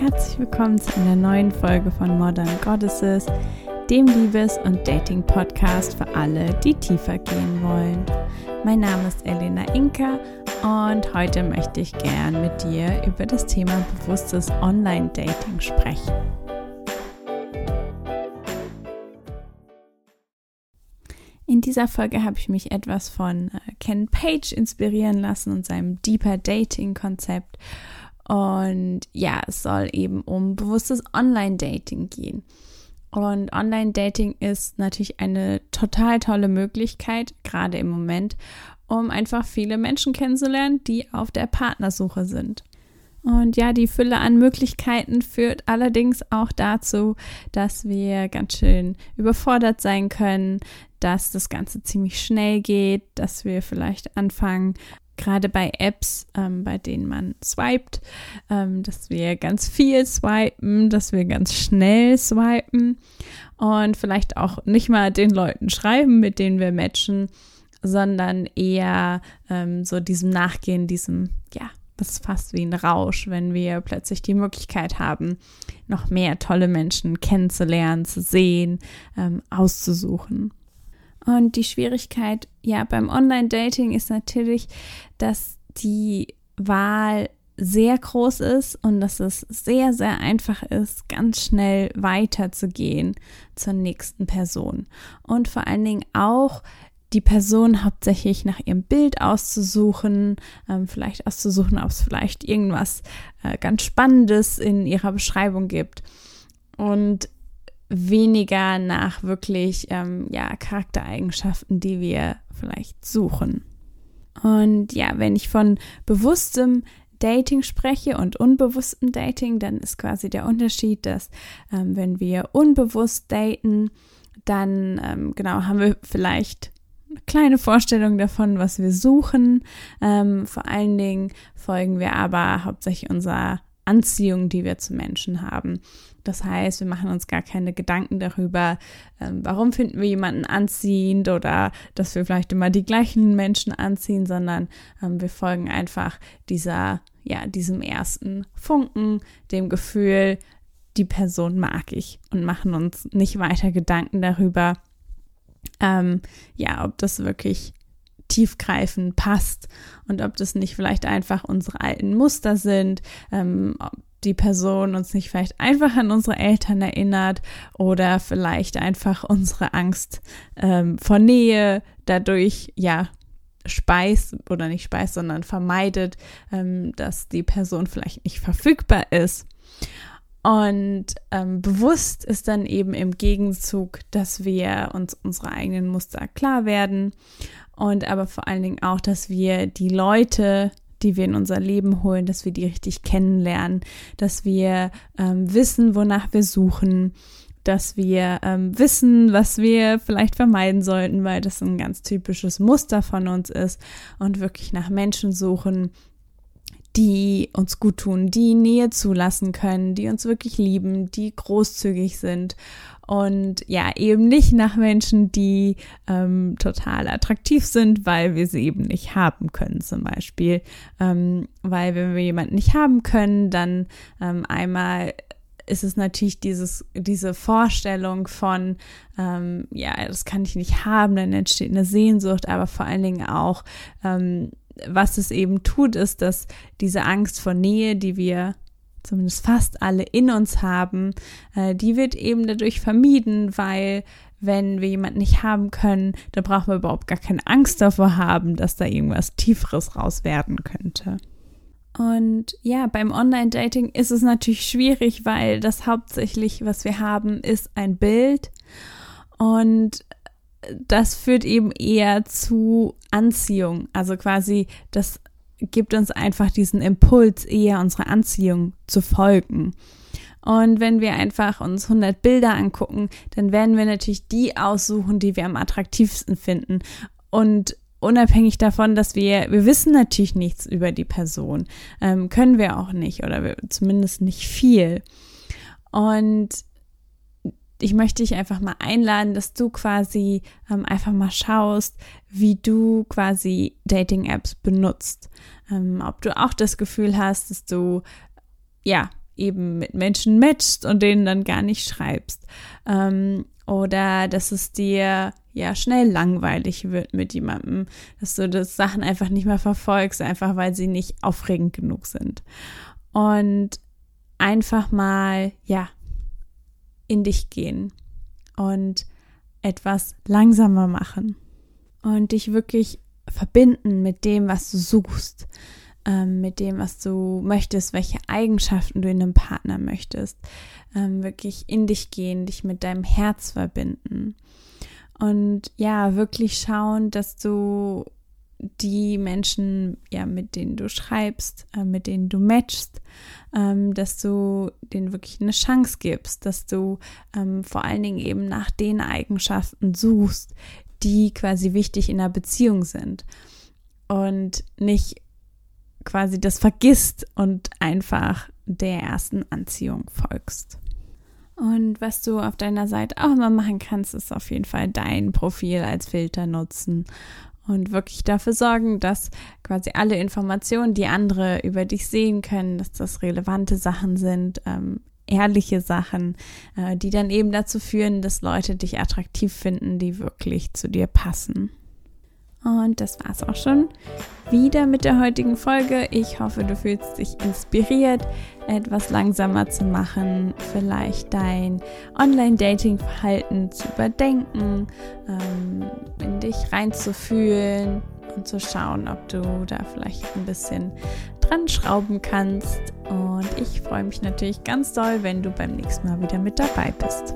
Herzlich willkommen zu einer neuen Folge von Modern Goddesses, dem Liebes- und Dating-Podcast für alle, die tiefer gehen wollen. Mein Name ist Elena Inka und heute möchte ich gern mit dir über das Thema bewusstes Online-Dating sprechen. Dieser Folge habe ich mich etwas von äh, Ken Page inspirieren lassen und seinem Deeper Dating Konzept. Und ja, es soll eben um bewusstes Online-Dating gehen. Und Online-Dating ist natürlich eine total tolle Möglichkeit, gerade im Moment, um einfach viele Menschen kennenzulernen, die auf der Partnersuche sind. Und ja, die Fülle an Möglichkeiten führt allerdings auch dazu, dass wir ganz schön überfordert sein können, dass das Ganze ziemlich schnell geht, dass wir vielleicht anfangen, gerade bei Apps, ähm, bei denen man swiped, ähm, dass wir ganz viel swipen, dass wir ganz schnell swipen und vielleicht auch nicht mal den Leuten schreiben, mit denen wir matchen, sondern eher ähm, so diesem Nachgehen, diesem, ja, ist fast wie ein Rausch, wenn wir plötzlich die Möglichkeit haben, noch mehr tolle Menschen kennenzulernen, zu sehen, ähm, auszusuchen. Und die Schwierigkeit ja beim Online-Dating ist natürlich, dass die Wahl sehr groß ist und dass es sehr, sehr einfach ist, ganz schnell weiterzugehen zur nächsten Person. Und vor allen Dingen auch die Person hauptsächlich nach ihrem Bild auszusuchen, ähm, vielleicht auszusuchen, ob es vielleicht irgendwas äh, ganz Spannendes in ihrer Beschreibung gibt. Und weniger nach wirklich ähm, ja, Charaktereigenschaften, die wir vielleicht suchen. Und ja, wenn ich von bewusstem Dating spreche und unbewusstem Dating, dann ist quasi der Unterschied, dass ähm, wenn wir unbewusst daten, dann ähm, genau haben wir vielleicht eine kleine Vorstellung davon, was wir suchen. Ähm, vor allen Dingen folgen wir aber hauptsächlich unserer Anziehung, die wir zu Menschen haben. Das heißt, wir machen uns gar keine Gedanken darüber, ähm, warum finden wir jemanden anziehend oder dass wir vielleicht immer die gleichen Menschen anziehen, sondern ähm, wir folgen einfach dieser, ja, diesem ersten Funken, dem Gefühl, die Person mag ich und machen uns nicht weiter Gedanken darüber, ähm, ja, ob das wirklich tiefgreifend passt und ob das nicht vielleicht einfach unsere alten Muster sind, ähm, ob die Person uns nicht vielleicht einfach an unsere Eltern erinnert oder vielleicht einfach unsere Angst ähm, vor Nähe dadurch ja speist oder nicht speist, sondern vermeidet, ähm, dass die Person vielleicht nicht verfügbar ist. Und ähm, bewusst ist dann eben im Gegenzug, dass wir uns unsere eigenen Muster klar werden und aber vor allen Dingen auch, dass wir die Leute, die wir in unser Leben holen, dass wir die richtig kennenlernen, dass wir ähm, wissen, wonach wir suchen, dass wir ähm, wissen, was wir vielleicht vermeiden sollten, weil das ein ganz typisches Muster von uns ist und wirklich nach Menschen suchen, die uns gut tun, die Nähe zulassen können, die uns wirklich lieben, die großzügig sind und ja, eben nicht nach Menschen, die ähm, total attraktiv sind, weil wir sie eben nicht haben können, zum Beispiel. Ähm, weil wenn wir jemanden nicht haben können, dann ähm, einmal ist es natürlich dieses, diese Vorstellung von, ähm, ja, das kann ich nicht haben, dann entsteht eine Sehnsucht, aber vor allen Dingen auch, ähm, was es eben tut, ist, dass diese Angst vor Nähe, die wir zumindest fast alle in uns haben, äh, die wird eben dadurch vermieden, weil wenn wir jemanden nicht haben können, dann brauchen wir überhaupt gar keine Angst davor haben, dass da irgendwas Tieferes raus werden könnte. Und ja, beim Online-Dating ist es natürlich schwierig, weil das hauptsächlich, was wir haben, ist ein Bild. Und das führt eben eher zu Anziehung. Also quasi das gibt uns einfach diesen Impuls, eher unserer Anziehung zu folgen. Und wenn wir einfach uns 100 Bilder angucken, dann werden wir natürlich die aussuchen, die wir am attraktivsten finden. Und unabhängig davon, dass wir, wir wissen natürlich nichts über die Person, ähm, können wir auch nicht oder wir, zumindest nicht viel. Und ich möchte dich einfach mal einladen, dass du quasi ähm, einfach mal schaust, wie du quasi Dating-Apps benutzt. Ähm, ob du auch das Gefühl hast, dass du ja eben mit Menschen matchst und denen dann gar nicht schreibst. Ähm, oder dass es dir ja schnell langweilig wird mit jemandem, dass du das Sachen einfach nicht mehr verfolgst, einfach weil sie nicht aufregend genug sind. Und einfach mal, ja, in dich gehen und etwas langsamer machen und dich wirklich verbinden mit dem, was du suchst, ähm, mit dem, was du möchtest, welche Eigenschaften du in einem Partner möchtest. Ähm, wirklich in dich gehen, dich mit deinem Herz verbinden. Und ja, wirklich schauen, dass du die Menschen, ja, mit denen du schreibst, äh, mit denen du matchst, ähm, dass du denen wirklich eine Chance gibst, dass du ähm, vor allen Dingen eben nach den Eigenschaften suchst, die quasi wichtig in einer Beziehung sind und nicht quasi das vergisst und einfach der ersten Anziehung folgst. Und was du auf deiner Seite auch immer machen kannst, ist auf jeden Fall dein Profil als Filter nutzen und wirklich dafür sorgen, dass quasi alle Informationen, die andere über dich sehen können, dass das relevante Sachen sind, ähm, ehrliche Sachen, äh, die dann eben dazu führen, dass Leute dich attraktiv finden, die wirklich zu dir passen. Und das war's auch schon wieder mit der heutigen Folge. Ich hoffe, du fühlst dich inspiriert, etwas langsamer zu machen, vielleicht dein Online-Dating-Verhalten zu überdenken, ähm, in dich reinzufühlen und zu schauen, ob du da vielleicht ein bisschen dran schrauben kannst. Und ich freue mich natürlich ganz doll, wenn du beim nächsten Mal wieder mit dabei bist.